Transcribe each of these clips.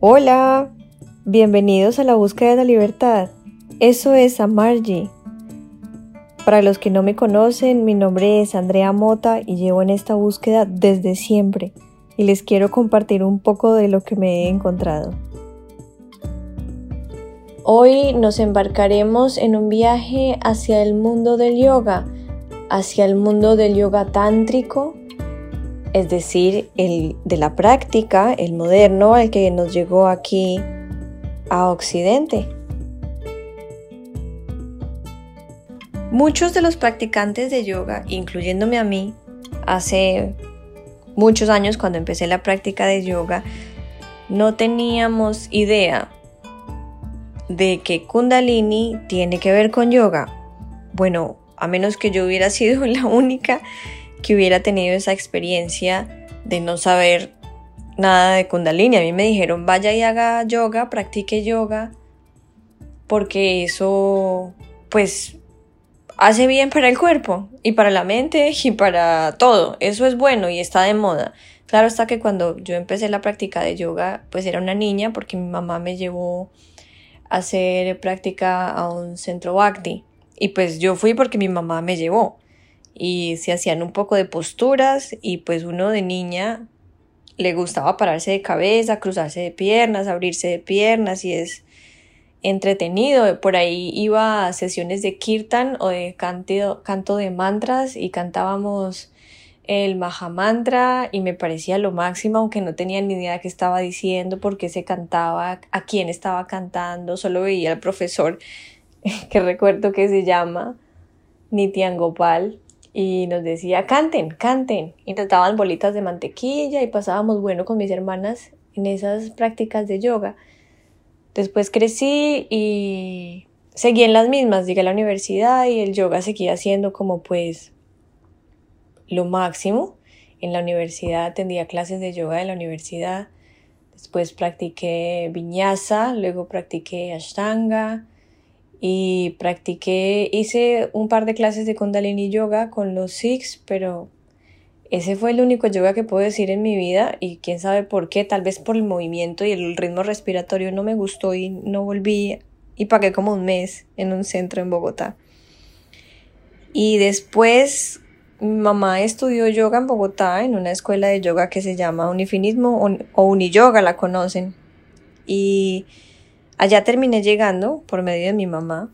Hola, bienvenidos a la búsqueda de la libertad. Eso es Amargi. Para los que no me conocen, mi nombre es Andrea Mota y llevo en esta búsqueda desde siempre y les quiero compartir un poco de lo que me he encontrado. Hoy nos embarcaremos en un viaje hacia el mundo del yoga, hacia el mundo del yoga tántrico, es decir, el de la práctica, el moderno, el que nos llegó aquí a Occidente. Muchos de los practicantes de yoga, incluyéndome a mí, hace muchos años cuando empecé la práctica de yoga, no teníamos idea de que Kundalini tiene que ver con yoga. Bueno, a menos que yo hubiera sido la única que hubiera tenido esa experiencia de no saber nada de Kundalini. A mí me dijeron, vaya y haga yoga, practique yoga, porque eso, pues, hace bien para el cuerpo y para la mente y para todo. Eso es bueno y está de moda. Claro está que cuando yo empecé la práctica de yoga, pues era una niña porque mi mamá me llevó a hacer práctica a un centro Bhakti. Y pues yo fui porque mi mamá me llevó. Y se hacían un poco de posturas y pues uno de niña le gustaba pararse de cabeza, cruzarse de piernas, abrirse de piernas y es entretenido. Por ahí iba a sesiones de kirtan o de canto, canto de mantras y cantábamos el Mahamantra y me parecía lo máximo, aunque no tenía ni idea de qué estaba diciendo, por qué se cantaba, a quién estaba cantando, solo veía al profesor que recuerdo que se llama Nityan Gopal y nos decía canten, canten y trataban bolitas de mantequilla y pasábamos bueno con mis hermanas en esas prácticas de yoga. Después crecí y seguí en las mismas, llegué a la universidad y el yoga seguía siendo como pues lo máximo. En la universidad atendía clases de yoga de la universidad. Después practiqué viñasa, luego practiqué ashtanga y practiqué, hice un par de clases de kundalini yoga con los Sikhs, pero ese fue el único yoga que puedo decir en mi vida y quién sabe por qué, tal vez por el movimiento y el ritmo respiratorio no me gustó y no volví y pagué como un mes en un centro en Bogotá. Y después mi mamá estudió yoga en Bogotá, en una escuela de yoga que se llama Unifinismo o Uniyoga, la conocen. Y allá terminé llegando por medio de mi mamá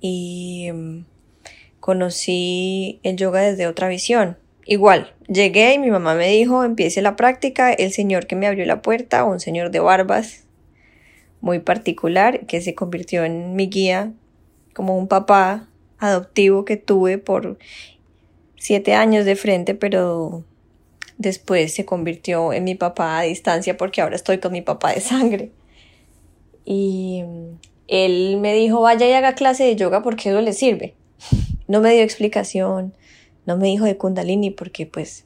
y mm, conocí el yoga desde otra visión. Igual, llegué y mi mamá me dijo, empiece la práctica. El señor que me abrió la puerta, un señor de barbas muy particular, que se convirtió en mi guía, como un papá adoptivo que tuve por siete años de frente, pero después se convirtió en mi papá a distancia porque ahora estoy con mi papá de sangre. Y él me dijo, vaya y haga clase de yoga porque eso le sirve. No me dio explicación, no me dijo de kundalini porque pues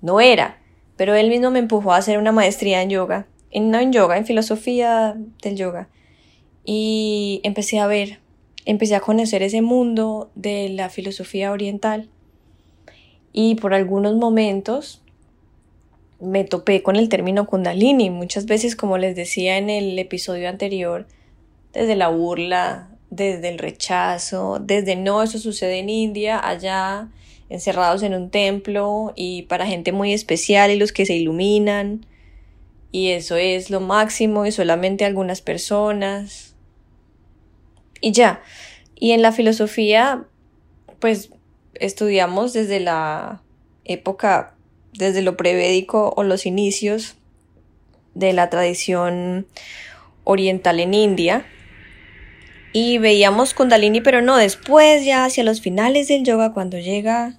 no era, pero él mismo me empujó a hacer una maestría en yoga, en, no en yoga, en filosofía del yoga. Y empecé a ver empecé a conocer ese mundo de la filosofía oriental y por algunos momentos me topé con el término kundalini, muchas veces como les decía en el episodio anterior, desde la burla, desde el rechazo, desde no, eso sucede en India, allá encerrados en un templo y para gente muy especial y los que se iluminan. Y eso es lo máximo y solamente algunas personas. Y ya. Y en la filosofía, pues estudiamos desde la época, desde lo prevédico o los inicios de la tradición oriental en India. Y veíamos Kundalini, pero no, después ya hacia los finales del yoga, cuando llega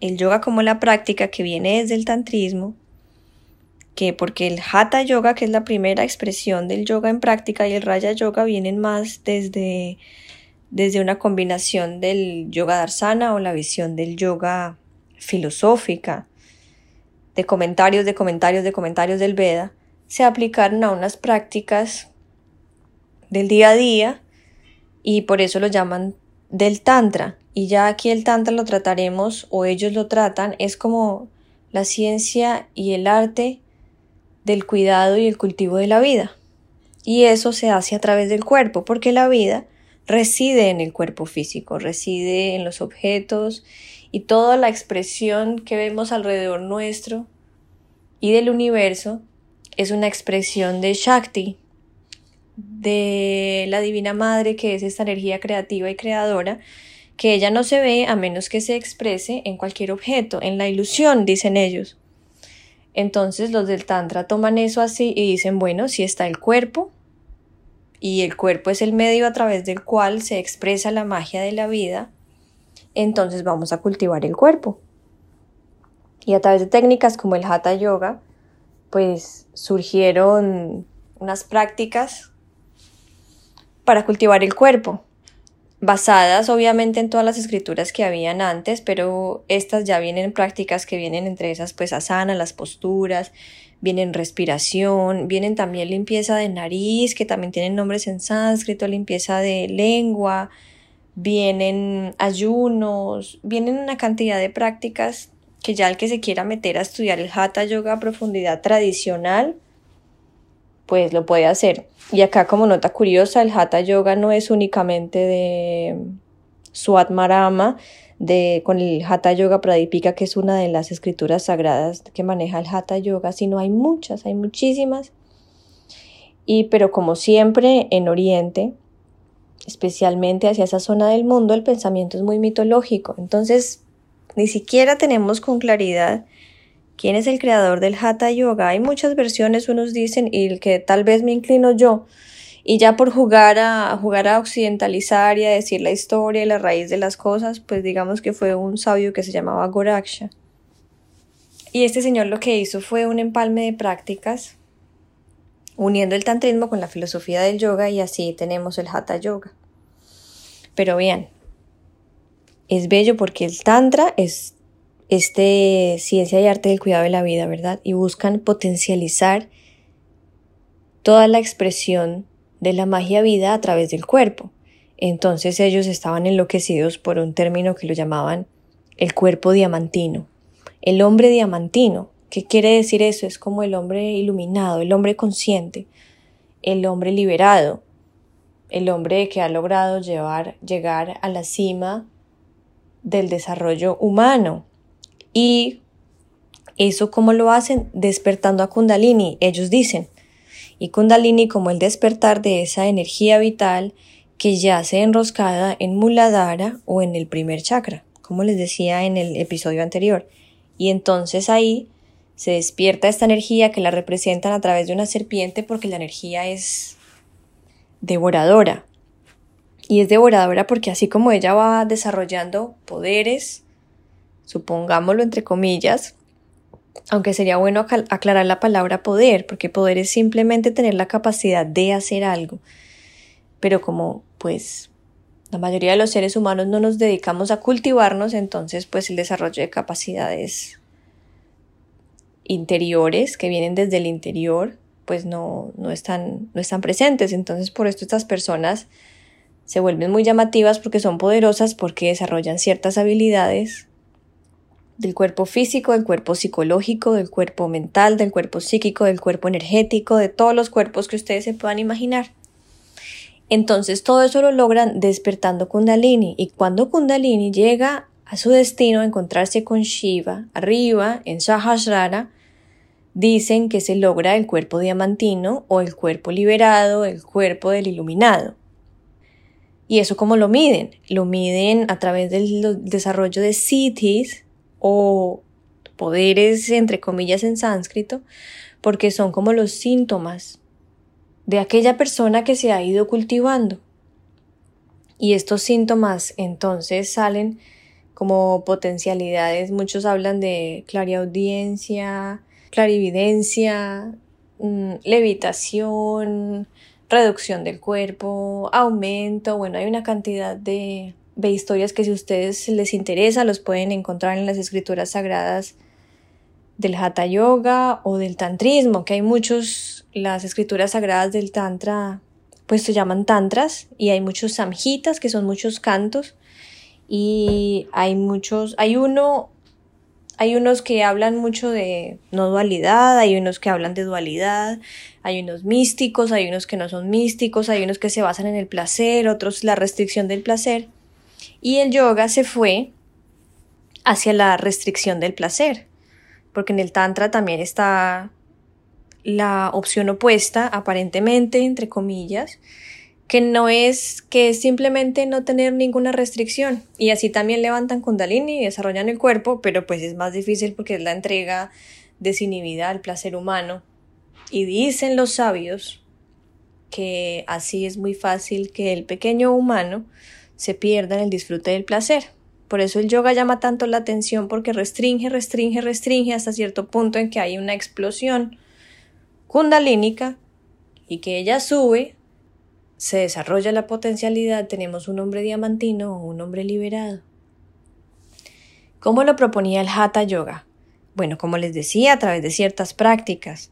el yoga como la práctica que viene desde el tantrismo, que porque el Hatha Yoga, que es la primera expresión del yoga en práctica, y el Raya Yoga vienen más desde, desde una combinación del yoga darsana o la visión del yoga filosófica, de comentarios, de comentarios, de comentarios del Veda, se aplicaron a unas prácticas del día a día y por eso lo llaman del Tantra. Y ya aquí el Tantra lo trataremos o ellos lo tratan, es como la ciencia y el arte del cuidado y el cultivo de la vida. Y eso se hace a través del cuerpo, porque la vida reside en el cuerpo físico, reside en los objetos y toda la expresión que vemos alrededor nuestro y del universo es una expresión de Shakti, de la Divina Madre, que es esta energía creativa y creadora, que ella no se ve a menos que se exprese en cualquier objeto, en la ilusión, dicen ellos. Entonces los del Tantra toman eso así y dicen, bueno, si está el cuerpo, y el cuerpo es el medio a través del cual se expresa la magia de la vida, entonces vamos a cultivar el cuerpo. Y a través de técnicas como el Hatha Yoga, pues surgieron unas prácticas para cultivar el cuerpo, basadas obviamente en todas las escrituras que habían antes, pero estas ya vienen prácticas que vienen entre esas pues asana, las posturas, vienen respiración, vienen también limpieza de nariz, que también tienen nombres en sánscrito, limpieza de lengua, vienen ayunos, vienen una cantidad de prácticas que ya el que se quiera meter a estudiar el Hatha Yoga a profundidad tradicional, pues lo puede hacer. Y acá como nota curiosa, el Hatha Yoga no es únicamente de Swatmarama, de, con el Hatha Yoga Pradipika, que es una de las escrituras sagradas que maneja el Hatha Yoga, sino hay muchas, hay muchísimas. Y pero como siempre en Oriente, especialmente hacia esa zona del mundo, el pensamiento es muy mitológico. Entonces, ni siquiera tenemos con claridad quién es el creador del Hatha Yoga. Hay muchas versiones, unos dicen, y el que tal vez me inclino yo. Y ya por jugar a, jugar a occidentalizar y a decir la historia y la raíz de las cosas, pues digamos que fue un sabio que se llamaba Goraksha. Y este señor lo que hizo fue un empalme de prácticas, uniendo el tantrismo con la filosofía del yoga y así tenemos el Hatha Yoga. Pero bien, es bello porque el Tantra es este ciencia y arte del cuidado de la vida, ¿verdad? Y buscan potencializar toda la expresión de la magia vida a través del cuerpo. Entonces ellos estaban enloquecidos por un término que lo llamaban el cuerpo diamantino. El hombre diamantino. ¿Qué quiere decir eso? Es como el hombre iluminado, el hombre consciente, el hombre liberado, el hombre que ha logrado llevar, llegar a la cima del desarrollo humano. Y eso cómo lo hacen despertando a Kundalini, ellos dicen. Y Kundalini como el despertar de esa energía vital que yace enroscada en Muladhara o en el primer chakra, como les decía en el episodio anterior. Y entonces ahí se despierta esta energía que la representan a través de una serpiente porque la energía es devoradora. Y es devoradora porque así como ella va desarrollando poderes, supongámoslo entre comillas, aunque sería bueno aclarar la palabra poder, porque poder es simplemente tener la capacidad de hacer algo. Pero como pues la mayoría de los seres humanos no nos dedicamos a cultivarnos, entonces pues el desarrollo de capacidades interiores que vienen desde el interior pues no, no, están, no están presentes. Entonces por esto estas personas se vuelven muy llamativas porque son poderosas, porque desarrollan ciertas habilidades del cuerpo físico, del cuerpo psicológico, del cuerpo mental, del cuerpo psíquico, del cuerpo energético, de todos los cuerpos que ustedes se puedan imaginar. Entonces todo eso lo logran despertando Kundalini y cuando Kundalini llega a su destino a encontrarse con Shiva arriba en Sahasrara, dicen que se logra el cuerpo diamantino o el cuerpo liberado, el cuerpo del iluminado. ¿Y eso cómo lo miden? Lo miden a través del desarrollo de siddhis o poderes, entre comillas, en sánscrito, porque son como los síntomas de aquella persona que se ha ido cultivando. Y estos síntomas entonces salen como potencialidades. Muchos hablan de clariaudiencia, clarividencia, mm, levitación, reducción del cuerpo, aumento, bueno, hay una cantidad de, de historias que si a ustedes les interesa los pueden encontrar en las escrituras sagradas del Hatha Yoga o del Tantrismo, que hay muchos, las escrituras sagradas del Tantra, pues se llaman Tantras, y hay muchos Samhitas, que son muchos cantos, y hay muchos, hay uno, hay unos que hablan mucho de no dualidad, hay unos que hablan de dualidad, hay unos místicos, hay unos que no son místicos, hay unos que se basan en el placer, otros la restricción del placer. Y el yoga se fue hacia la restricción del placer, porque en el tantra también está la opción opuesta, aparentemente, entre comillas, que no es que es simplemente no tener ninguna restricción y así también levantan kundalini y desarrollan el cuerpo, pero pues es más difícil porque es la entrega desinhibida al placer humano. Y dicen los sabios que así es muy fácil que el pequeño humano se pierda en el disfrute del placer. Por eso el yoga llama tanto la atención porque restringe, restringe, restringe hasta cierto punto en que hay una explosión kundalínica y que ella sube se desarrolla la potencialidad, tenemos un hombre diamantino o un hombre liberado. ¿Cómo lo proponía el Hatha Yoga? Bueno, como les decía, a través de ciertas prácticas.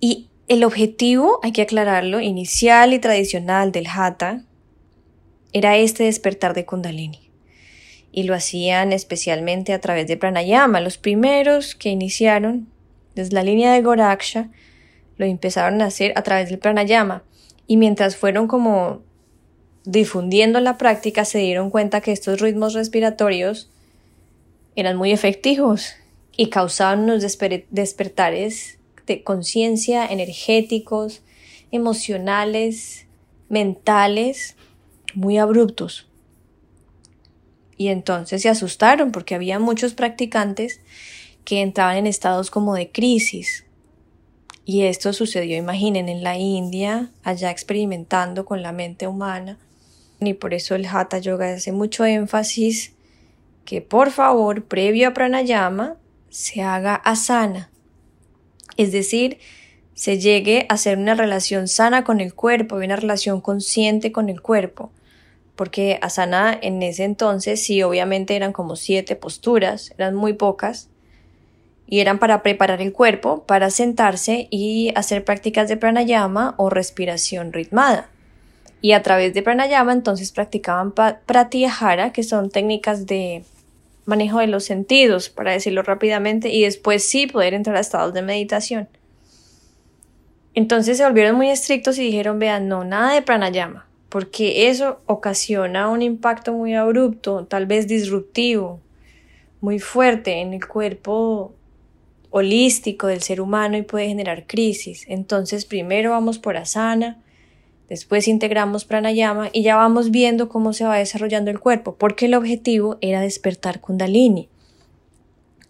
Y el objetivo, hay que aclararlo, inicial y tradicional del Hatha era este despertar de Kundalini. Y lo hacían especialmente a través de pranayama. Los primeros que iniciaron desde la línea de Goraksha lo empezaron a hacer a través del pranayama. Y mientras fueron como difundiendo la práctica, se dieron cuenta que estos ritmos respiratorios eran muy efectivos y causaban unos despertares de conciencia energéticos, emocionales, mentales, muy abruptos. Y entonces se asustaron porque había muchos practicantes que entraban en estados como de crisis, y esto sucedió, imaginen, en la India, allá experimentando con la mente humana. Y por eso el Hatha Yoga hace mucho énfasis que por favor, previo a pranayama, se haga asana. Es decir, se llegue a hacer una relación sana con el cuerpo, una relación consciente con el cuerpo. Porque asana en ese entonces sí, obviamente eran como siete posturas, eran muy pocas, y eran para preparar el cuerpo para sentarse y hacer prácticas de pranayama o respiración ritmada. Y a través de pranayama entonces practicaban pratyahara, que son técnicas de manejo de los sentidos, para decirlo rápidamente, y después sí poder entrar a estados de meditación. Entonces se volvieron muy estrictos y dijeron, vean, no, nada de pranayama, porque eso ocasiona un impacto muy abrupto, tal vez disruptivo, muy fuerte en el cuerpo holístico del ser humano y puede generar crisis. Entonces primero vamos por asana, después integramos pranayama y ya vamos viendo cómo se va desarrollando el cuerpo, porque el objetivo era despertar kundalini.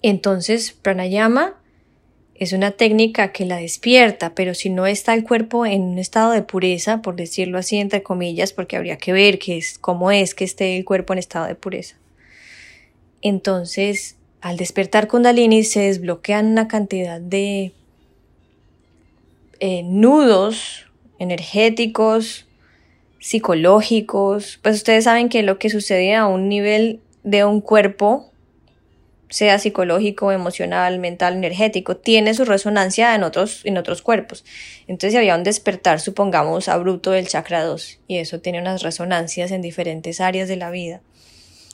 Entonces pranayama es una técnica que la despierta, pero si no está el cuerpo en un estado de pureza, por decirlo así entre comillas, porque habría que ver qué es, cómo es que esté el cuerpo en estado de pureza. Entonces al despertar Kundalini se desbloquean una cantidad de eh, nudos energéticos, psicológicos. Pues ustedes saben que lo que sucede a un nivel de un cuerpo, sea psicológico, emocional, mental, energético, tiene su resonancia en otros, en otros cuerpos. Entonces había un despertar, supongamos, abrupto del chakra 2 y eso tiene unas resonancias en diferentes áreas de la vida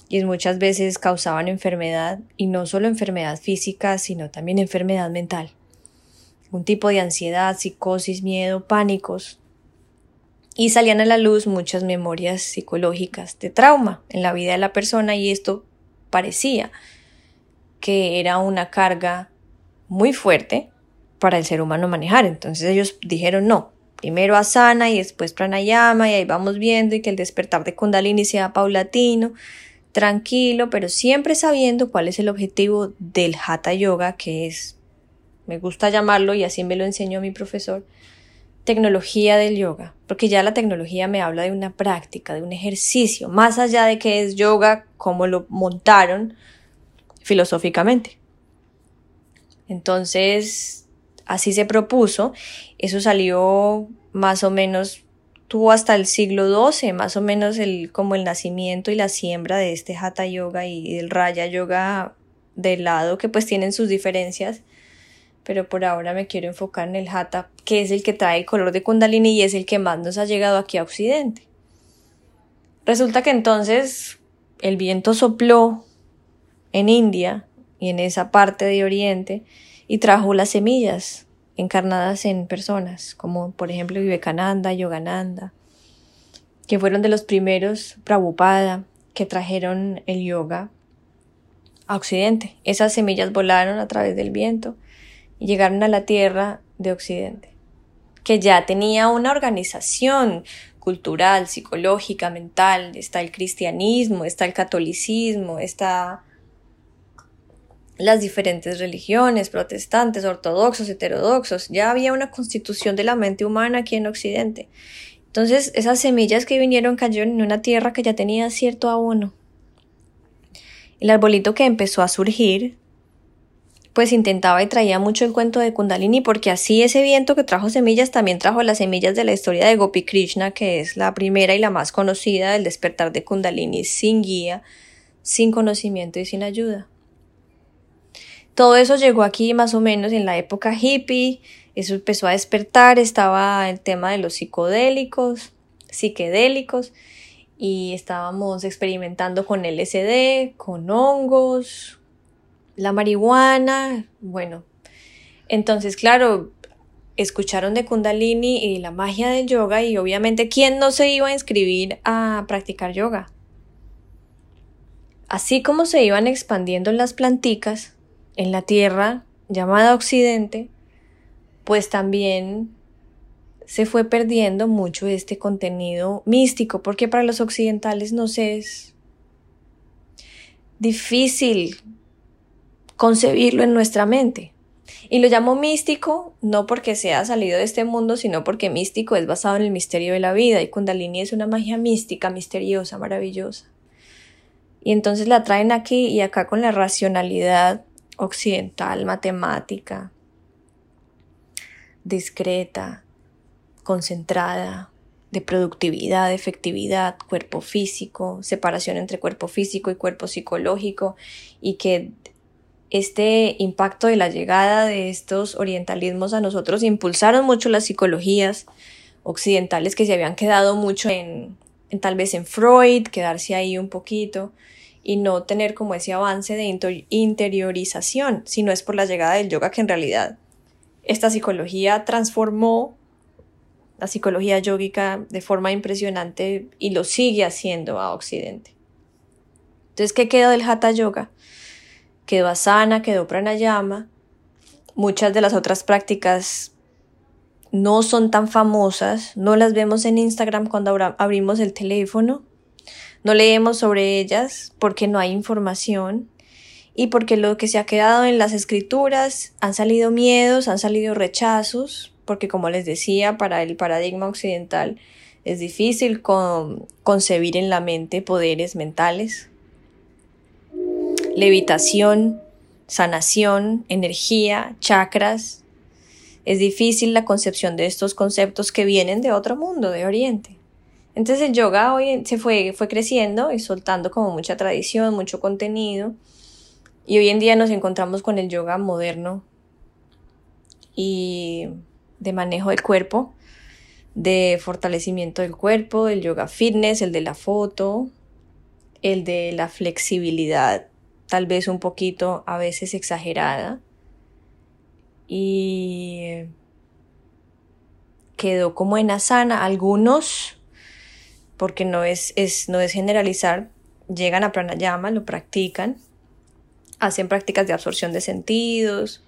y muchas veces causaban enfermedad y no solo enfermedad física, sino también enfermedad mental. Un tipo de ansiedad, psicosis, miedo, pánicos. Y salían a la luz muchas memorias psicológicas de trauma en la vida de la persona y esto parecía que era una carga muy fuerte para el ser humano manejar. Entonces ellos dijeron no, primero asana y después pranayama y ahí vamos viendo y que el despertar de kundalini sea paulatino tranquilo, pero siempre sabiendo cuál es el objetivo del Hatha Yoga, que es, me gusta llamarlo y así me lo enseñó mi profesor, tecnología del yoga, porque ya la tecnología me habla de una práctica, de un ejercicio, más allá de que es yoga como lo montaron filosóficamente. Entonces, así se propuso, eso salió más o menos tuvo hasta el siglo XII, más o menos el, como el nacimiento y la siembra de este Hatha Yoga y del Raya Yoga de lado, que pues tienen sus diferencias, pero por ahora me quiero enfocar en el Hatha, que es el que trae el color de Kundalini y es el que más nos ha llegado aquí a Occidente. Resulta que entonces el viento sopló en India y en esa parte de Oriente y trajo las semillas encarnadas en personas, como por ejemplo Vivekananda, Yogananda, que fueron de los primeros Prabhupada que trajeron el yoga a Occidente. Esas semillas volaron a través del viento y llegaron a la tierra de Occidente, que ya tenía una organización cultural, psicológica, mental, está el cristianismo, está el catolicismo, está las diferentes religiones, protestantes, ortodoxos, heterodoxos, ya había una constitución de la mente humana aquí en Occidente. Entonces, esas semillas que vinieron cayeron en una tierra que ya tenía cierto abono. El arbolito que empezó a surgir, pues intentaba y traía mucho el cuento de Kundalini, porque así ese viento que trajo semillas también trajo las semillas de la historia de Gopi Krishna, que es la primera y la más conocida del despertar de Kundalini sin guía, sin conocimiento y sin ayuda. Todo eso llegó aquí más o menos en la época hippie, eso empezó a despertar, estaba el tema de los psicodélicos, psiquedélicos, y estábamos experimentando con LSD, con hongos, la marihuana, bueno. Entonces, claro, escucharon de Kundalini y la magia del yoga y obviamente, ¿quién no se iba a inscribir a practicar yoga? Así como se iban expandiendo las planticas, en la tierra llamada Occidente, pues también se fue perdiendo mucho este contenido místico, porque para los occidentales nos es difícil concebirlo en nuestra mente. Y lo llamo místico no porque sea salido de este mundo, sino porque místico es basado en el misterio de la vida y Kundalini es una magia mística, misteriosa, maravillosa. Y entonces la traen aquí y acá con la racionalidad occidental, matemática, discreta, concentrada, de productividad, efectividad, cuerpo físico, separación entre cuerpo físico y cuerpo psicológico, y que este impacto de la llegada de estos orientalismos a nosotros impulsaron mucho las psicologías occidentales que se habían quedado mucho en, en tal vez en Freud, quedarse ahí un poquito, y no tener como ese avance de interiorización, sino es por la llegada del yoga que en realidad esta psicología transformó la psicología yógica de forma impresionante y lo sigue haciendo a Occidente. Entonces, ¿qué quedó del Hatha Yoga? Quedó asana, quedó pranayama. Muchas de las otras prácticas no son tan famosas, no las vemos en Instagram cuando abrimos el teléfono, no leemos sobre ellas porque no hay información y porque lo que se ha quedado en las escrituras han salido miedos, han salido rechazos, porque como les decía, para el paradigma occidental es difícil concebir en la mente poderes mentales, levitación, sanación, energía, chakras. Es difícil la concepción de estos conceptos que vienen de otro mundo, de Oriente. Entonces el yoga hoy se fue, fue creciendo y soltando como mucha tradición, mucho contenido. Y hoy en día nos encontramos con el yoga moderno y de manejo del cuerpo, de fortalecimiento del cuerpo, el yoga fitness, el de la foto, el de la flexibilidad, tal vez un poquito a veces exagerada. Y quedó como en asana. Algunos porque no es, es, no es generalizar, llegan a pranayama, lo practican, hacen prácticas de absorción de sentidos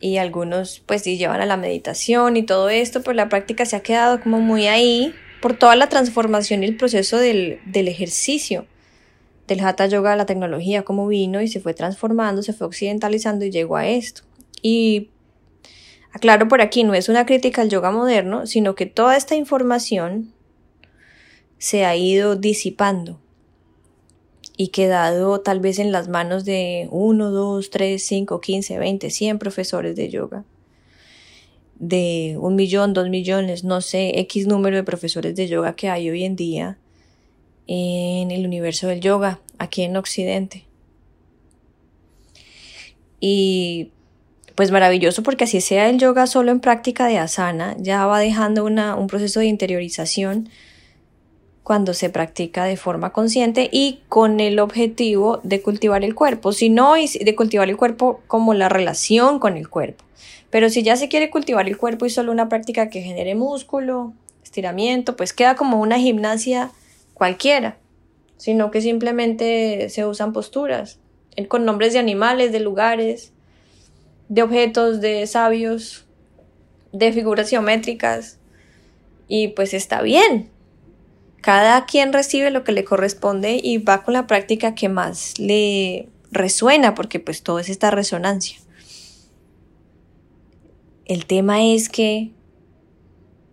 y algunos pues sí llevan a la meditación y todo esto, pero la práctica se ha quedado como muy ahí por toda la transformación y el proceso del, del ejercicio del hatha yoga la tecnología como vino y se fue transformando, se fue occidentalizando y llegó a esto. Y aclaro por aquí, no es una crítica al yoga moderno, sino que toda esta información se ha ido disipando y quedado tal vez en las manos de uno, dos, tres, cinco, quince, veinte, cien profesores de yoga, de un millón, dos millones, no sé, X número de profesores de yoga que hay hoy en día en el universo del yoga, aquí en Occidente. Y pues maravilloso porque así sea el yoga solo en práctica de asana, ya va dejando una, un proceso de interiorización cuando se practica de forma consciente y con el objetivo de cultivar el cuerpo, si no, de cultivar el cuerpo como la relación con el cuerpo. Pero si ya se quiere cultivar el cuerpo y solo una práctica que genere músculo, estiramiento, pues queda como una gimnasia cualquiera, sino que simplemente se usan posturas con nombres de animales, de lugares, de objetos, de sabios, de figuras geométricas. Y pues está bien. Cada quien recibe lo que le corresponde y va con la práctica que más le resuena, porque pues todo es esta resonancia. El tema es que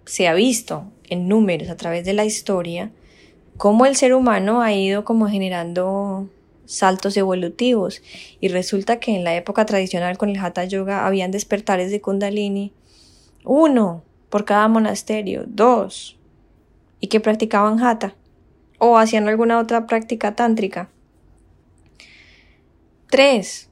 se ha visto en números a través de la historia cómo el ser humano ha ido como generando saltos evolutivos y resulta que en la época tradicional con el Hatha Yoga habían despertares de Kundalini, uno por cada monasterio, dos, y que practicaban Hatha o hacían alguna otra práctica tántrica. Tres,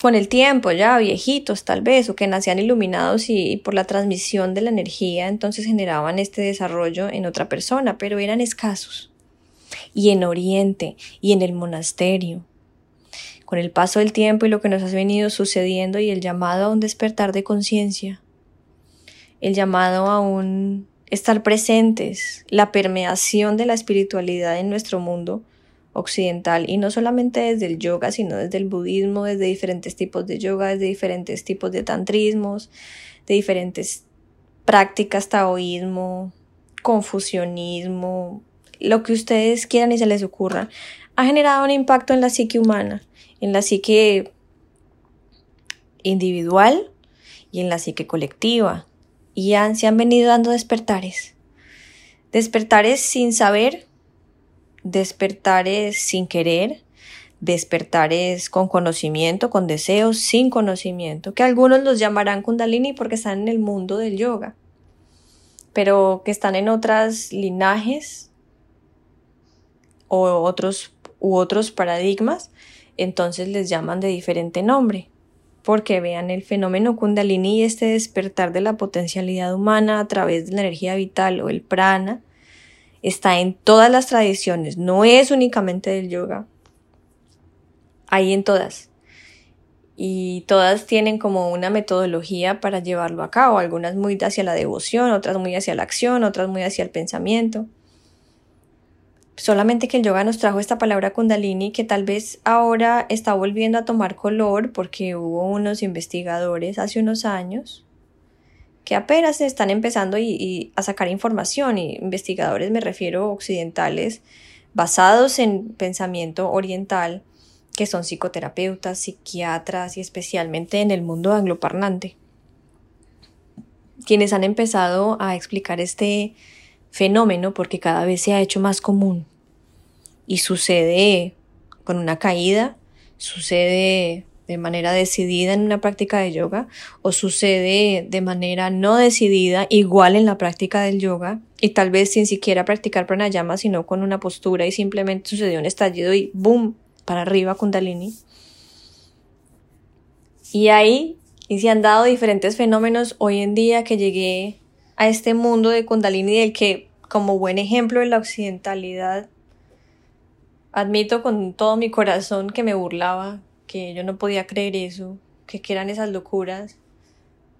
con el tiempo ya viejitos tal vez o que nacían iluminados y, por la transmisión de la energía entonces generaban este desarrollo en otra persona, pero eran escasos. Y en Oriente y en el monasterio. Con el paso del tiempo y lo que nos ha venido sucediendo y el llamado a un despertar de conciencia, el llamado a un estar presentes, la permeación de la espiritualidad en nuestro mundo, occidental y no solamente desde el yoga, sino desde el budismo, desde diferentes tipos de yoga, desde diferentes tipos de tantrismos, de diferentes prácticas, taoísmo, confusionismo, lo que ustedes quieran y se les ocurra, ha generado un impacto en la psique humana, en la psique individual y en la psique colectiva. Y han, se han venido dando despertares. Despertares sin saber despertares sin querer, despertares con conocimiento, con deseos, sin conocimiento, que algunos los llamarán kundalini porque están en el mundo del yoga, pero que están en otras linajes o otros u otros paradigmas, entonces les llaman de diferente nombre, porque vean el fenómeno kundalini y este despertar de la potencialidad humana a través de la energía vital o el prana, está en todas las tradiciones, no es únicamente del yoga. Hay en todas. Y todas tienen como una metodología para llevarlo a cabo, algunas muy hacia la devoción, otras muy hacia la acción, otras muy hacia el pensamiento. Solamente que el yoga nos trajo esta palabra kundalini que tal vez ahora está volviendo a tomar color porque hubo unos investigadores hace unos años que apenas están empezando y, a sacar información, y investigadores me refiero occidentales, basados en pensamiento oriental, que son psicoterapeutas, psiquiatras y especialmente en el mundo angloparlante, quienes han empezado a explicar este fenómeno porque cada vez se ha hecho más común. Y sucede con una caída, sucede de manera decidida en una práctica de yoga o sucede de manera no decidida igual en la práctica del yoga y tal vez sin siquiera practicar pranayama sino con una postura y simplemente sucedió un estallido y boom para arriba kundalini. Y ahí y se han dado diferentes fenómenos hoy en día que llegué a este mundo de kundalini del que como buen ejemplo de la occidentalidad admito con todo mi corazón que me burlaba que yo no podía creer eso, que, eran esas locuras.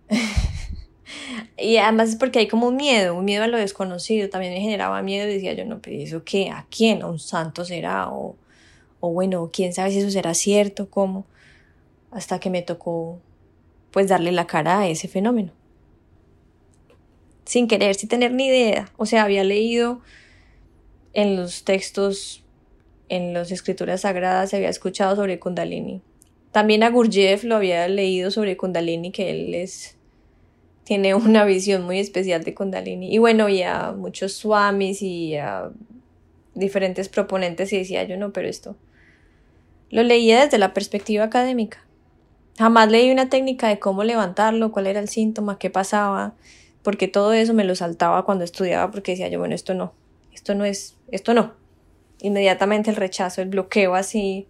y además es porque hay como un miedo, un miedo a lo desconocido, también me generaba miedo decía yo, no, pero eso qué, ¿a quién? ¿A un santo será? O, o bueno, quién sabe si eso será cierto, cómo, hasta que me tocó pues darle la cara a ese fenómeno. Sin querer, sin tener ni idea. O sea, había leído en los textos en las escrituras sagradas se había escuchado sobre Kundalini. También a Gurdjieff lo había leído sobre Kundalini, que él es, tiene una visión muy especial de Kundalini. Y bueno, y muchos swamis y a diferentes proponentes y decía yo no, pero esto lo leía desde la perspectiva académica. Jamás leí una técnica de cómo levantarlo, cuál era el síntoma, qué pasaba, porque todo eso me lo saltaba cuando estudiaba porque decía yo, bueno, esto no, esto no es, esto no, inmediatamente el rechazo, el bloqueo así,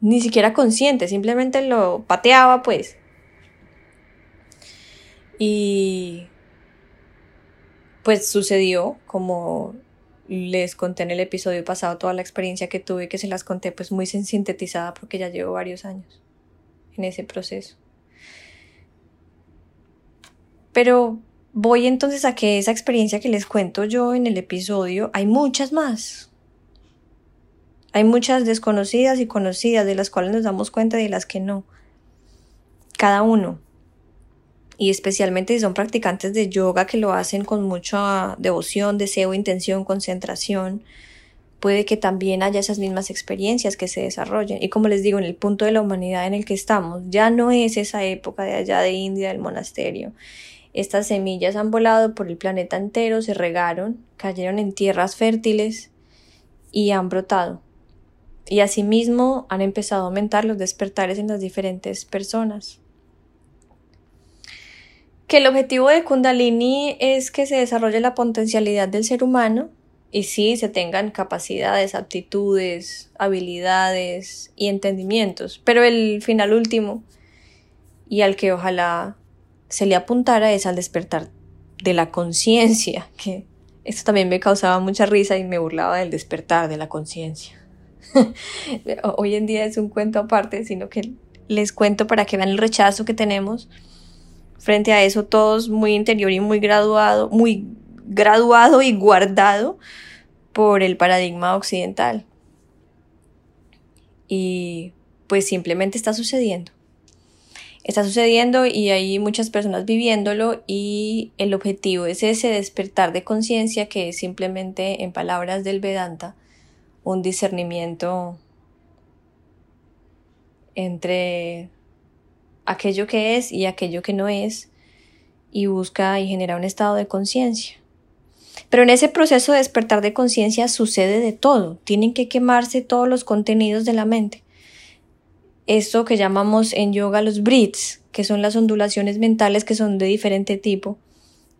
ni siquiera consciente, simplemente lo pateaba pues. Y pues sucedió como les conté en el episodio pasado toda la experiencia que tuve, que se las conté pues muy sintetizada porque ya llevo varios años en ese proceso. Pero voy entonces a que esa experiencia que les cuento yo en el episodio, hay muchas más. Hay muchas desconocidas y conocidas de las cuales nos damos cuenta y de las que no. Cada uno. Y especialmente si son practicantes de yoga que lo hacen con mucha devoción, deseo, intención, concentración, puede que también haya esas mismas experiencias que se desarrollen. Y como les digo, en el punto de la humanidad en el que estamos, ya no es esa época de allá de India, del monasterio. Estas semillas han volado por el planeta entero, se regaron, cayeron en tierras fértiles y han brotado. Y asimismo han empezado a aumentar los despertares en las diferentes personas. Que el objetivo de Kundalini es que se desarrolle la potencialidad del ser humano y sí se tengan capacidades, aptitudes, habilidades y entendimientos. Pero el final último y al que ojalá se le apuntara es al despertar de la conciencia, que esto también me causaba mucha risa y me burlaba del despertar de la conciencia. Hoy en día es un cuento aparte, sino que les cuento para que vean el rechazo que tenemos frente a eso, todos muy interior y muy graduado, muy graduado y guardado por el paradigma occidental. Y pues simplemente está sucediendo está sucediendo y hay muchas personas viviéndolo y el objetivo es ese despertar de conciencia que es simplemente, en palabras del Vedanta, un discernimiento entre aquello que es y aquello que no es y busca y genera un estado de conciencia. Pero en ese proceso de despertar de conciencia sucede de todo, tienen que quemarse todos los contenidos de la mente esto que llamamos en yoga los brits, que son las ondulaciones mentales que son de diferente tipo.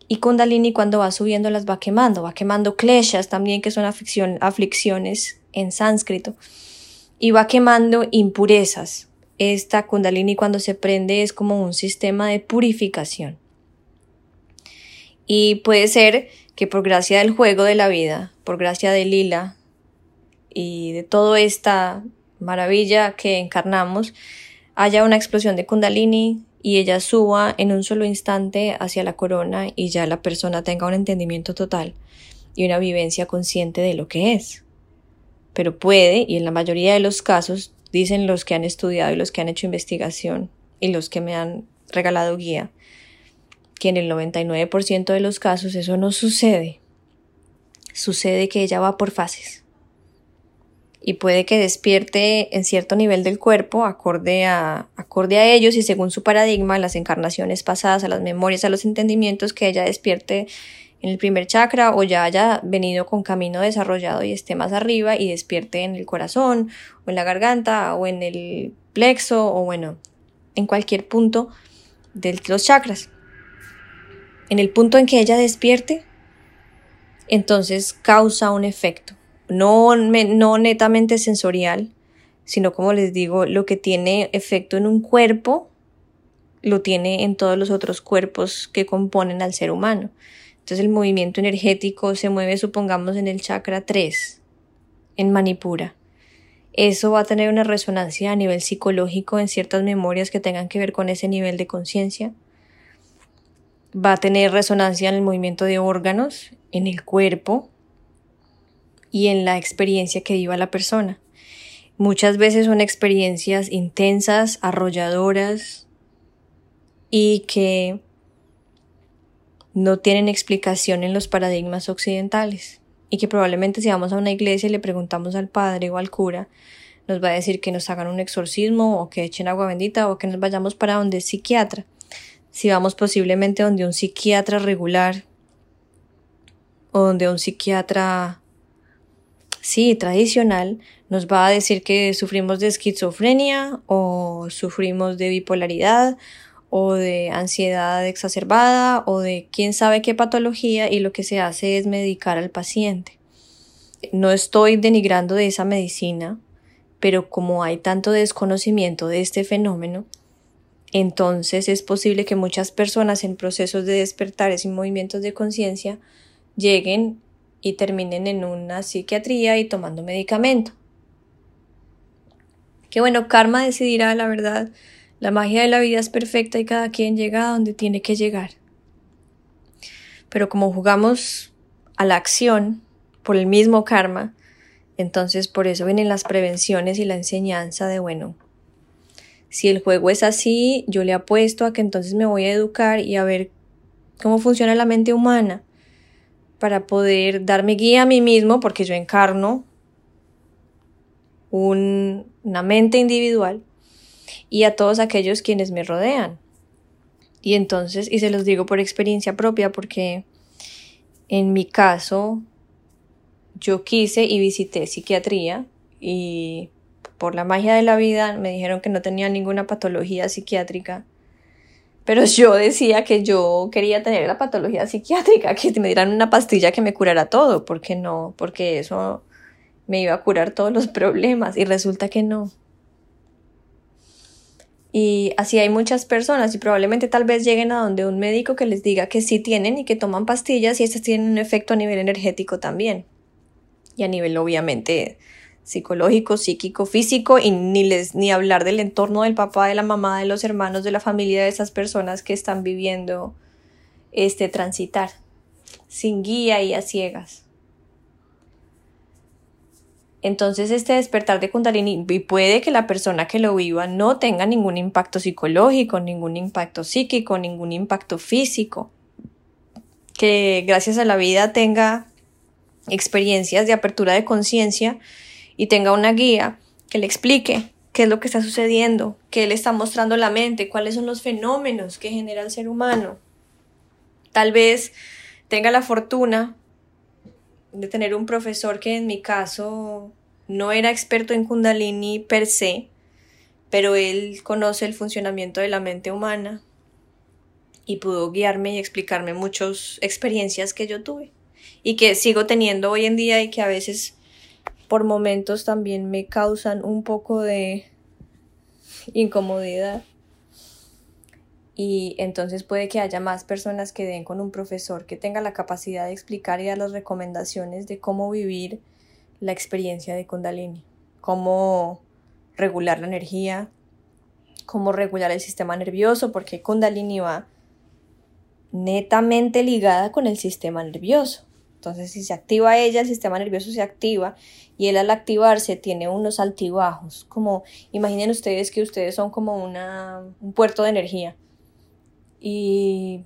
Y Kundalini cuando va subiendo las va quemando, va quemando kleshas también, que son aflicciones en sánscrito. Y va quemando impurezas. Esta Kundalini cuando se prende es como un sistema de purificación. Y puede ser que por gracia del juego de la vida, por gracia de Lila y de toda esta maravilla que encarnamos, haya una explosión de kundalini y ella suba en un solo instante hacia la corona y ya la persona tenga un entendimiento total y una vivencia consciente de lo que es. Pero puede, y en la mayoría de los casos, dicen los que han estudiado y los que han hecho investigación y los que me han regalado guía, que en el 99% de los casos eso no sucede. Sucede que ella va por fases y puede que despierte en cierto nivel del cuerpo acorde a, acorde a ellos y según su paradigma, las encarnaciones pasadas, a las memorias, a los entendimientos que ella despierte en el primer chakra o ya haya venido con camino desarrollado y esté más arriba y despierte en el corazón o en la garganta o en el plexo o bueno, en cualquier punto de los chakras. En el punto en que ella despierte, entonces causa un efecto no, no netamente sensorial, sino como les digo, lo que tiene efecto en un cuerpo, lo tiene en todos los otros cuerpos que componen al ser humano. Entonces el movimiento energético se mueve, supongamos, en el chakra 3, en Manipura. Eso va a tener una resonancia a nivel psicológico en ciertas memorias que tengan que ver con ese nivel de conciencia. Va a tener resonancia en el movimiento de órganos, en el cuerpo, y en la experiencia que viva la persona. Muchas veces son experiencias intensas, arrolladoras y que no tienen explicación en los paradigmas occidentales y que probablemente si vamos a una iglesia y le preguntamos al padre o al cura, nos va a decir que nos hagan un exorcismo o que echen agua bendita o que nos vayamos para donde psiquiatra. Si vamos posiblemente donde un psiquiatra regular o donde un psiquiatra sí, tradicional, nos va a decir que sufrimos de esquizofrenia o sufrimos de bipolaridad o de ansiedad exacerbada o de quién sabe qué patología y lo que se hace es medicar al paciente. No estoy denigrando de esa medicina, pero como hay tanto desconocimiento de este fenómeno, entonces es posible que muchas personas en procesos de despertares y movimientos de conciencia lleguen y terminen en una psiquiatría y tomando medicamento. Que bueno, karma decidirá la verdad. La magia de la vida es perfecta y cada quien llega a donde tiene que llegar. Pero como jugamos a la acción por el mismo karma, entonces por eso vienen las prevenciones y la enseñanza de, bueno, si el juego es así, yo le apuesto a que entonces me voy a educar y a ver cómo funciona la mente humana para poder darme guía a mí mismo, porque yo encarno una mente individual y a todos aquellos quienes me rodean. Y entonces, y se los digo por experiencia propia, porque en mi caso, yo quise y visité psiquiatría y por la magia de la vida me dijeron que no tenía ninguna patología psiquiátrica pero yo decía que yo quería tener la patología psiquiátrica, que me dieran una pastilla que me curara todo, porque no, porque eso me iba a curar todos los problemas y resulta que no. Y así hay muchas personas y probablemente tal vez lleguen a donde un médico que les diga que sí tienen y que toman pastillas y estas tienen un efecto a nivel energético también. Y a nivel obviamente psicológico, psíquico, físico y ni les ni hablar del entorno del papá, de la mamá, de los hermanos, de la familia de esas personas que están viviendo este transitar sin guía y a ciegas. Entonces este despertar de Kundalini y puede que la persona que lo viva no tenga ningún impacto psicológico, ningún impacto psíquico, ningún impacto físico, que gracias a la vida tenga experiencias de apertura de conciencia y tenga una guía que le explique qué es lo que está sucediendo, qué le está mostrando la mente, cuáles son los fenómenos que genera el ser humano. Tal vez tenga la fortuna de tener un profesor que en mi caso no era experto en kundalini per se, pero él conoce el funcionamiento de la mente humana y pudo guiarme y explicarme muchas experiencias que yo tuve y que sigo teniendo hoy en día y que a veces por momentos también me causan un poco de incomodidad. Y entonces puede que haya más personas que den con un profesor que tenga la capacidad de explicar y dar las recomendaciones de cómo vivir la experiencia de Kundalini, cómo regular la energía, cómo regular el sistema nervioso, porque Kundalini va netamente ligada con el sistema nervioso. Entonces, si se activa ella, el sistema nervioso se activa y él al activarse tiene unos altibajos, como imaginen ustedes que ustedes son como una, un puerto de energía y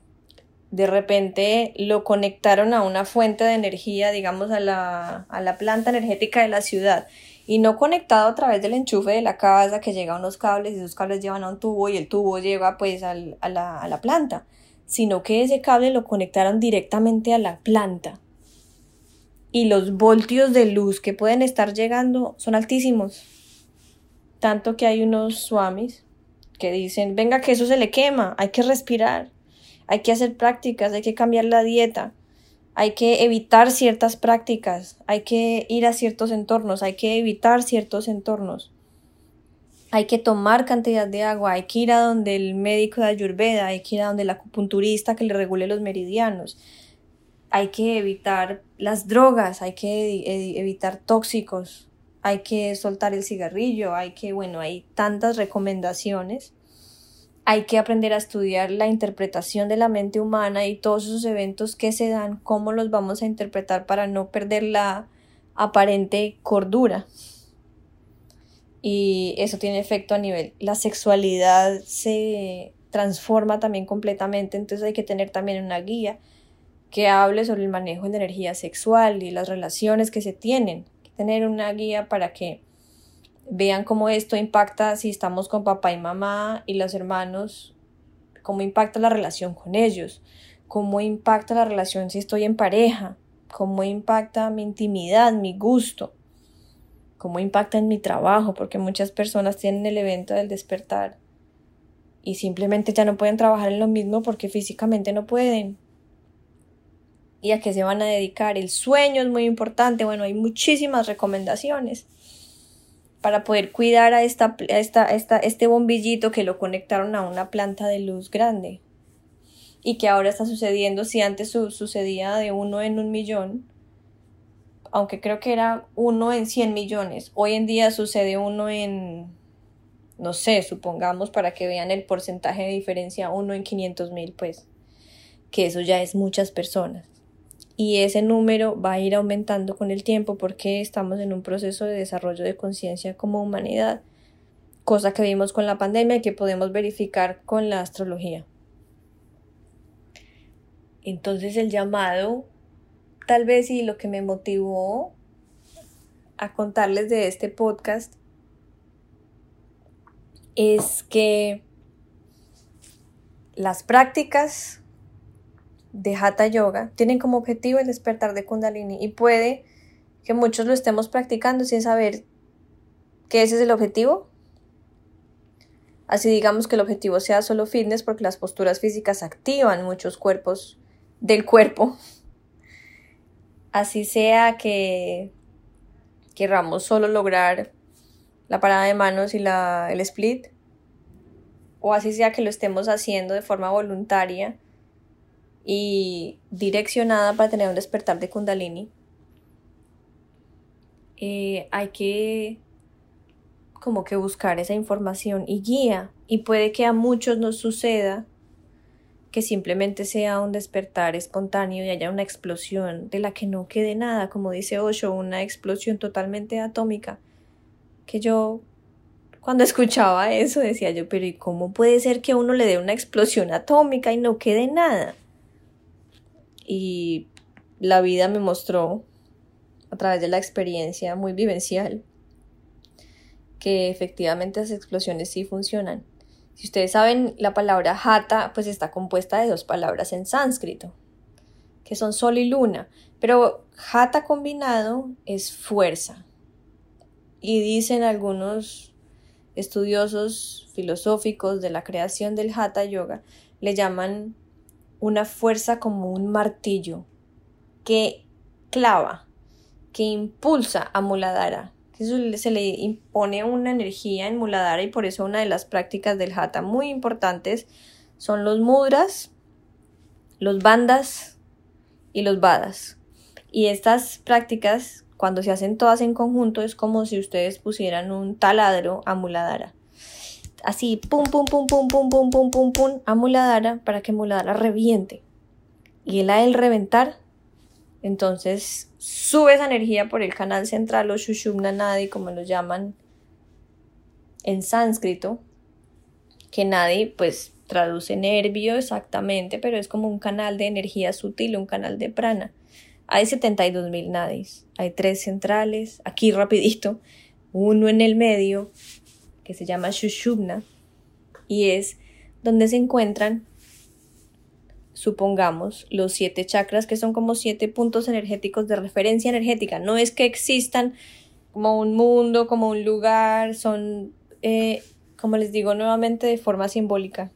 de repente lo conectaron a una fuente de energía, digamos, a la, a la planta energética de la ciudad y no conectado a través del enchufe de la casa que llega a unos cables y esos cables llevan a un tubo y el tubo lleva pues al, a, la, a la planta, sino que ese cable lo conectaron directamente a la planta y los voltios de luz que pueden estar llegando son altísimos. Tanto que hay unos swamis que dicen, venga que eso se le quema, hay que respirar, hay que hacer prácticas, hay que cambiar la dieta, hay que evitar ciertas prácticas, hay que ir a ciertos entornos, hay que evitar ciertos entornos. Hay que tomar cantidad de agua, hay que ir a donde el médico de Ayurveda, hay que ir a donde el acupunturista que le regule los meridianos, hay que evitar las drogas, hay que evitar tóxicos, hay que soltar el cigarrillo, hay que, bueno, hay tantas recomendaciones. Hay que aprender a estudiar la interpretación de la mente humana y todos esos eventos que se dan, cómo los vamos a interpretar para no perder la aparente cordura. Y eso tiene efecto a nivel. La sexualidad se transforma también completamente, entonces hay que tener también una guía que hable sobre el manejo de energía sexual y las relaciones que se tienen. que tener una guía para que vean cómo esto impacta si estamos con papá y mamá y los hermanos, cómo impacta la relación con ellos, cómo impacta la relación si estoy en pareja, cómo impacta mi intimidad, mi gusto, cómo impacta en mi trabajo, porque muchas personas tienen el evento del despertar y simplemente ya no pueden trabajar en lo mismo porque físicamente no pueden y a qué se van a dedicar. El sueño es muy importante. Bueno, hay muchísimas recomendaciones para poder cuidar a, esta, esta, este bombillito que lo conectaron a una planta de luz grande. y que ahora está sucediendo, si antes sucedía de uno en un millón, aunque creo que era uno en 100 millones, hoy en día sucede uno en, no sé, supongamos para que vean el porcentaje de diferencia, uno en 500 mil, pues, que eso ya es muchas personas. Y ese número va a ir aumentando con el tiempo porque estamos en un proceso de desarrollo de conciencia como humanidad, cosa que vimos con la pandemia y que podemos verificar con la astrología. Entonces el llamado tal vez y lo que me motivó a contarles de este podcast es que las prácticas de Hatha Yoga tienen como objetivo el despertar de Kundalini y puede que muchos lo estemos practicando sin saber que ese es el objetivo. Así digamos que el objetivo sea solo fitness porque las posturas físicas activan muchos cuerpos del cuerpo así sea que querramos solo lograr la parada de manos y la, el split, o así sea que lo estemos haciendo de forma voluntaria y direccionada para tener un despertar de kundalini, eh, hay que como que buscar esa información y guía y puede que a muchos nos suceda que simplemente sea un despertar espontáneo y haya una explosión de la que no quede nada, como dice Osho, una explosión totalmente atómica. Que yo, cuando escuchaba eso, decía yo, pero ¿y cómo puede ser que uno le dé una explosión atómica y no quede nada? Y la vida me mostró, a través de la experiencia muy vivencial, que efectivamente las explosiones sí funcionan si ustedes saben, la palabra jata pues está compuesta de dos palabras en sánscrito, que son sol y luna, pero jata combinado es fuerza. Y dicen algunos estudiosos filosóficos de la creación del hatha yoga, le llaman una fuerza como un martillo que clava, que impulsa a Muladhara, se le impone una energía en Muladhara y por eso una de las prácticas del Hatha muy importantes son los mudras, los bandas y los badas. Y estas prácticas, cuando se hacen todas en conjunto, es como si ustedes pusieran un taladro a Muladhara. Así, pum, pum, pum, pum, pum, pum, pum, pum, pum, a Muladhara para que Muladhara reviente. Y el a el reventar entonces sube esa energía por el canal central o Shushumna Nadi, como lo llaman en sánscrito, que Nadi pues traduce nervio exactamente, pero es como un canal de energía sutil, un canal de prana. Hay 72 mil nadis, hay tres centrales, aquí rapidito, uno en el medio, que se llama Shushumna, y es donde se encuentran supongamos, los siete chakras, que son como siete puntos energéticos de referencia energética. No es que existan como un mundo, como un lugar, son, eh, como les digo nuevamente, de forma simbólica.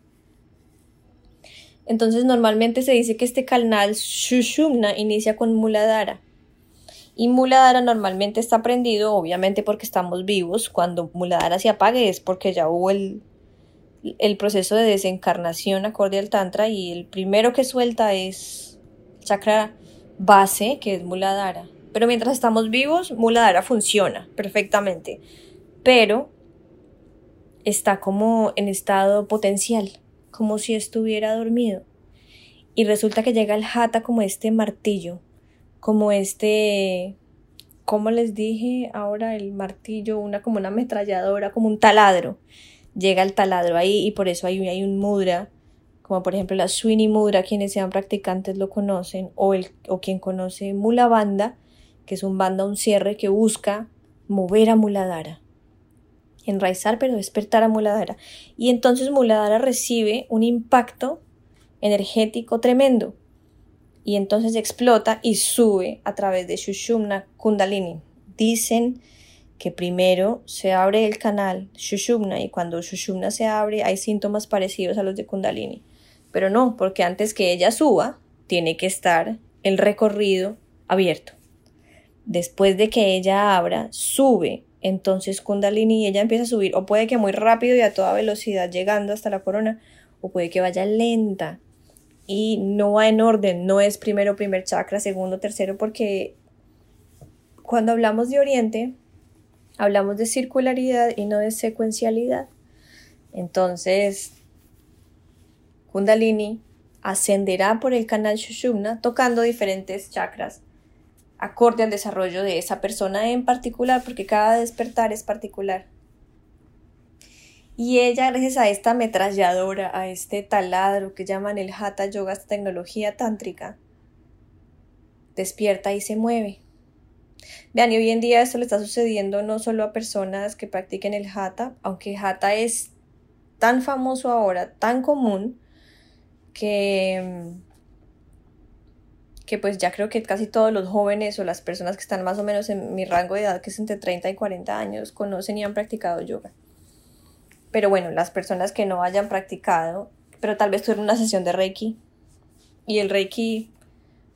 Entonces normalmente se dice que este canal Shushumna inicia con Muladhara. Y Muladhara normalmente está prendido, obviamente porque estamos vivos. Cuando Muladhara se apague es porque ya hubo el el proceso de desencarnación acorde al Tantra y el primero que suelta es chakra base, que es Muladhara. Pero mientras estamos vivos, Muladhara funciona perfectamente. Pero está como en estado potencial, como si estuviera dormido. Y resulta que llega el Hatha como este martillo, como este, como les dije ahora, el martillo, una como una ametralladora, como un taladro. Llega el taladro ahí y por eso hay, hay un mudra, como por ejemplo la Swini Mudra, quienes sean practicantes lo conocen, o, el, o quien conoce Mula Banda, que es un banda, un cierre que busca mover a Muladhara, enraizar pero despertar a Muladhara. Y entonces Muladhara recibe un impacto energético tremendo y entonces explota y sube a través de Shushumna Kundalini. Dicen que primero se abre el canal Shushumna y cuando Shushumna se abre hay síntomas parecidos a los de Kundalini. Pero no, porque antes que ella suba, tiene que estar el recorrido abierto. Después de que ella abra, sube entonces Kundalini y ella empieza a subir, o puede que muy rápido y a toda velocidad llegando hasta la corona, o puede que vaya lenta, y no va en orden, no es primero primer chakra, segundo, tercero, porque cuando hablamos de Oriente, hablamos de circularidad y no de secuencialidad. Entonces, Kundalini ascenderá por el canal Shushumna tocando diferentes chakras acorde al desarrollo de esa persona en particular, porque cada despertar es particular. Y ella, gracias a esta ametralladora, a este taladro que llaman el Hatha Yoga, esta tecnología tántrica, despierta y se mueve. Vean, y hoy en día esto le está sucediendo no solo a personas que practiquen el Hatha, aunque Hatha es tan famoso ahora, tan común, que, que pues ya creo que casi todos los jóvenes o las personas que están más o menos en mi rango de edad, que es entre 30 y 40 años, conocen y han practicado yoga. Pero bueno, las personas que no hayan practicado, pero tal vez tuvieron una sesión de Reiki y el Reiki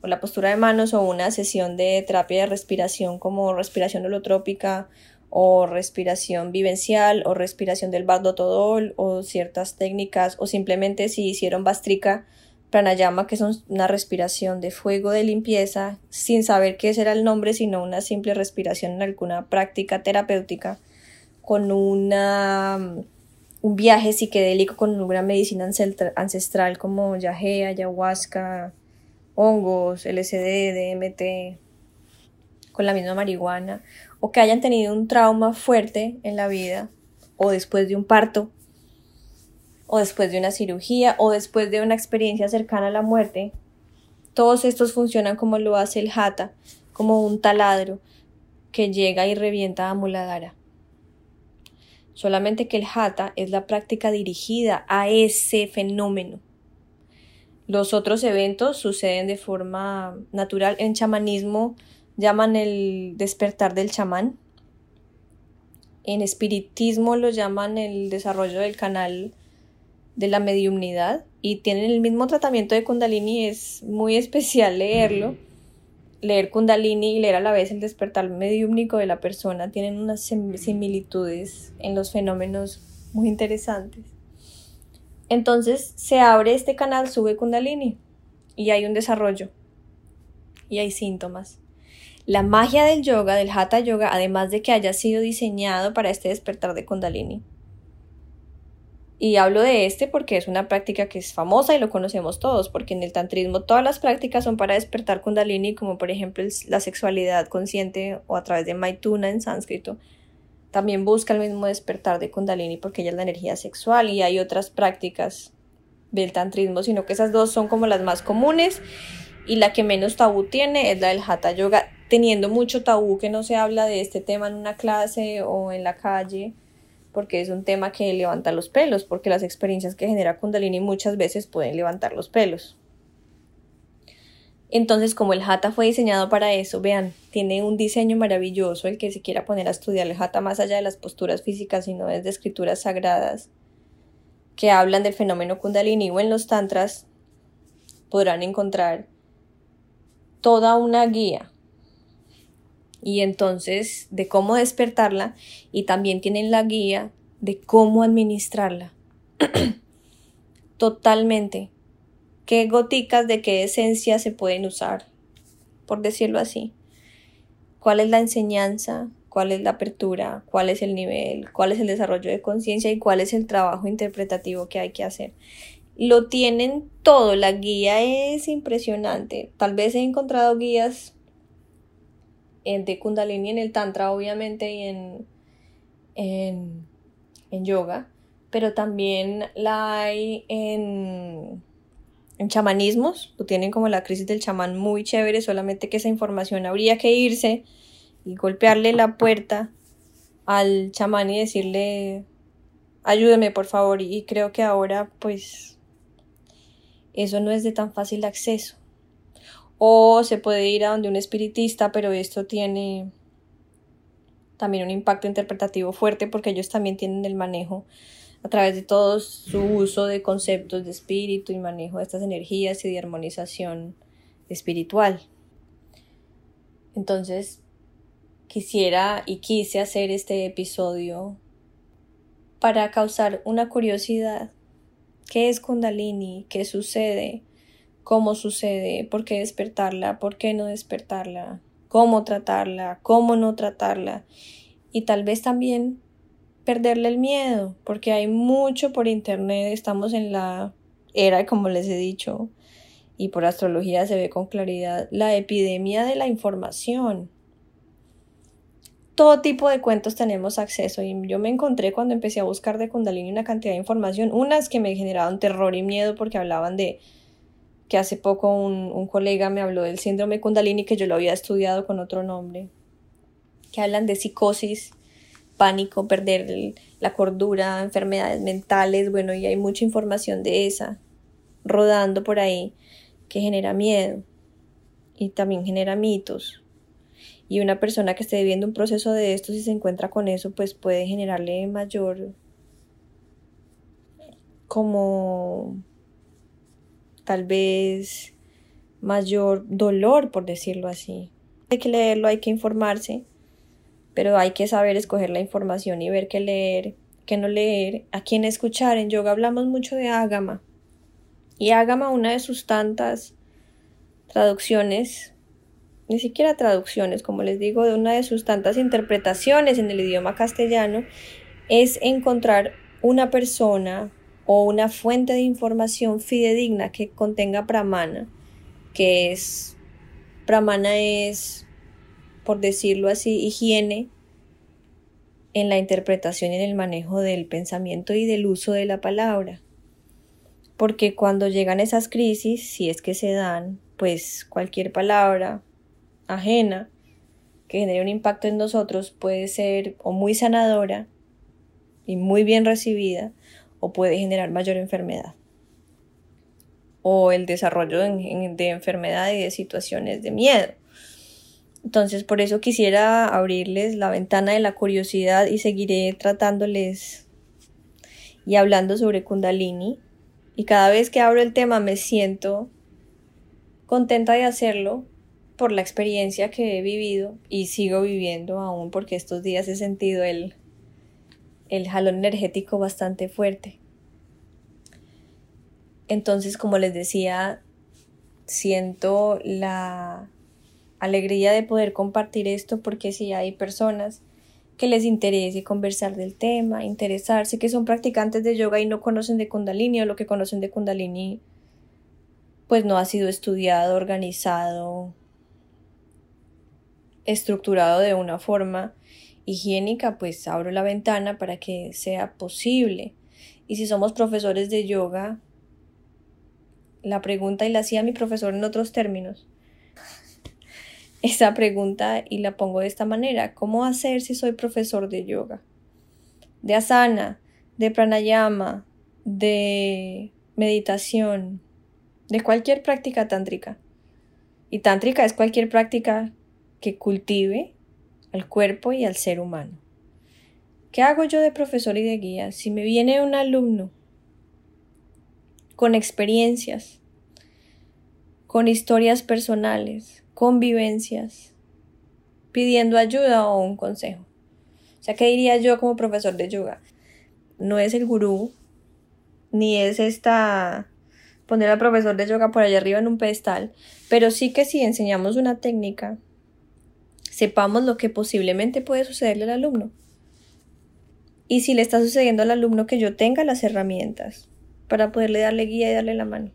o la postura de manos o una sesión de terapia de respiración como respiración holotrópica o respiración vivencial o respiración del Bardo Todol o ciertas técnicas o simplemente si hicieron Bastrika Pranayama que son una respiración de fuego de limpieza sin saber qué será el nombre sino una simple respiración en alguna práctica terapéutica con una un viaje psiquedélico con una medicina ancestral como yagé, ayahuasca, hongos, LSD, DMT, con la misma marihuana, o que hayan tenido un trauma fuerte en la vida, o después de un parto, o después de una cirugía, o después de una experiencia cercana a la muerte, todos estos funcionan como lo hace el jata, como un taladro que llega y revienta a Muladhara solamente que el hatha es la práctica dirigida a ese fenómeno. Los otros eventos suceden de forma natural. En chamanismo llaman el despertar del chamán. En espiritismo lo llaman el desarrollo del canal de la mediumnidad y tienen el mismo tratamiento de kundalini. Es muy especial leerlo leer Kundalini y leer a la vez el despertar mediúmnico de la persona tienen unas similitudes en los fenómenos muy interesantes. Entonces se abre este canal, sube Kundalini y hay un desarrollo y hay síntomas. La magia del yoga, del Hatha Yoga, además de que haya sido diseñado para este despertar de Kundalini, y hablo de este porque es una práctica que es famosa y lo conocemos todos, porque en el tantrismo todas las prácticas son para despertar kundalini, como por ejemplo la sexualidad consciente o a través de maituna en sánscrito. También busca el mismo despertar de kundalini porque ella es la energía sexual y hay otras prácticas del tantrismo, sino que esas dos son como las más comunes y la que menos tabú tiene es la del hatha yoga, teniendo mucho tabú que no se habla de este tema en una clase o en la calle porque es un tema que levanta los pelos, porque las experiencias que genera Kundalini muchas veces pueden levantar los pelos. Entonces, como el Hatha fue diseñado para eso, vean, tiene un diseño maravilloso el que se quiera poner a estudiar el Hatha más allá de las posturas físicas, sino desde escrituras sagradas que hablan del fenómeno Kundalini o en los Tantras, podrán encontrar toda una guía y entonces de cómo despertarla y también tienen la guía de cómo administrarla. Totalmente. ¿Qué goticas de qué esencia se pueden usar? Por decirlo así. ¿Cuál es la enseñanza? ¿Cuál es la apertura? ¿Cuál es el nivel? ¿Cuál es el desarrollo de conciencia? ¿Y cuál es el trabajo interpretativo que hay que hacer? Lo tienen todo. La guía es impresionante. Tal vez he encontrado guías de Kundalini en el Tantra, obviamente, y en, en, en yoga, pero también la hay en, en chamanismos, lo tienen como la crisis del chamán muy chévere, solamente que esa información habría que irse y golpearle la puerta al chamán y decirle ayúdeme por favor y creo que ahora pues eso no es de tan fácil acceso o se puede ir a donde un espiritista, pero esto tiene también un impacto interpretativo fuerte porque ellos también tienen el manejo a través de todo su uso de conceptos de espíritu y manejo de estas energías y de armonización espiritual. Entonces, quisiera y quise hacer este episodio para causar una curiosidad. ¿Qué es Kundalini? ¿Qué sucede? Cómo sucede, por qué despertarla, por qué no despertarla, cómo tratarla, cómo no tratarla y tal vez también perderle el miedo, porque hay mucho por internet, estamos en la era, como les he dicho, y por astrología se ve con claridad, la epidemia de la información. Todo tipo de cuentos tenemos acceso y yo me encontré cuando empecé a buscar de Kundalini una cantidad de información, unas que me generaban terror y miedo porque hablaban de que hace poco un, un colega me habló del síndrome Kundalini que yo lo había estudiado con otro nombre, que hablan de psicosis, pánico, perder la cordura, enfermedades mentales, bueno, y hay mucha información de esa rodando por ahí que genera miedo y también genera mitos. Y una persona que esté viviendo un proceso de esto, si se encuentra con eso, pues puede generarle mayor como tal vez mayor dolor, por decirlo así. Hay que leerlo, hay que informarse, pero hay que saber escoger la información y ver qué leer, qué no leer, a quién escuchar. En yoga hablamos mucho de ágama. Y ágama, una de sus tantas traducciones, ni siquiera traducciones, como les digo, de una de sus tantas interpretaciones en el idioma castellano, es encontrar una persona o una fuente de información fidedigna que contenga pramana, que es, pramana es, por decirlo así, higiene en la interpretación y en el manejo del pensamiento y del uso de la palabra. Porque cuando llegan esas crisis, si es que se dan, pues cualquier palabra ajena que genere un impacto en nosotros puede ser o muy sanadora y muy bien recibida o puede generar mayor enfermedad o el desarrollo de, enfermedad y de situaciones de miedo. Entonces por eso quisiera abrirles la ventana de la curiosidad y seguiré tratándoles y hablando sobre kundalini. Y cada vez que abro el tema me siento contenta de hacerlo por la experiencia que he vivido y sigo viviendo aún porque estos días he sentido el, el jalón energético bastante fuerte. Entonces, como les decía, siento la alegría de poder compartir esto porque si hay personas que les interese conversar del tema, interesarse, que son practicantes de yoga y no conocen de kundalini o lo que conocen de kundalini pues no ha sido estudiado, organizado, estructurado de una forma higiénica, pues abro la ventana para que sea posible. Y si somos profesores de yoga, la pregunta y la hacía mi profesor en otros términos. Esa pregunta y la pongo de esta manera, ¿cómo hacer si soy profesor de yoga? De asana, de pranayama, de meditación, de cualquier práctica tántrica. Y tántrica es cualquier práctica que cultive al cuerpo y al ser humano. ¿Qué hago yo de profesor y de guía? Si me viene un alumno con experiencias, con historias personales, con vivencias, pidiendo ayuda o un consejo. O sea, ¿qué diría yo como profesor de yoga? No es el gurú, ni es esta poner al profesor de yoga por allá arriba en un pedestal, pero sí que si enseñamos una técnica, sepamos lo que posiblemente puede sucederle al alumno. Y si le está sucediendo al alumno que yo tenga las herramientas para poderle darle guía y darle la mano.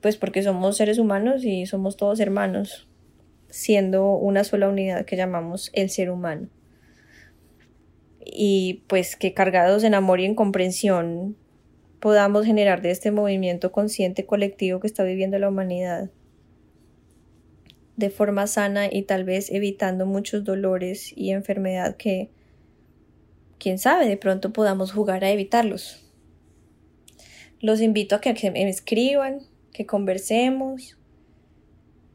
Pues porque somos seres humanos y somos todos hermanos, siendo una sola unidad que llamamos el ser humano. Y pues que cargados en amor y en comprensión podamos generar de este movimiento consciente colectivo que está viviendo la humanidad de forma sana y tal vez evitando muchos dolores y enfermedad que, quién sabe, de pronto podamos jugar a evitarlos. Los invito a que me escriban, que conversemos.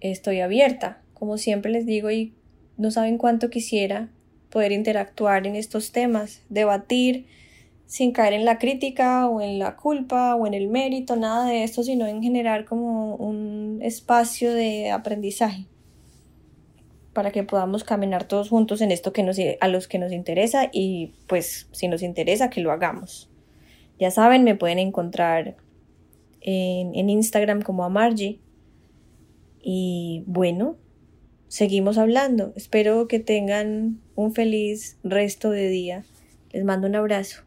Estoy abierta, como siempre les digo, y no saben cuánto quisiera poder interactuar en estos temas, debatir, sin caer en la crítica o en la culpa o en el mérito, nada de esto, sino en generar como un espacio de aprendizaje para que podamos caminar todos juntos en esto que nos, a los que nos interesa y pues si nos interesa que lo hagamos. Ya saben, me pueden encontrar en, en Instagram como a Margie. Y bueno, seguimos hablando. Espero que tengan un feliz resto de día. Les mando un abrazo.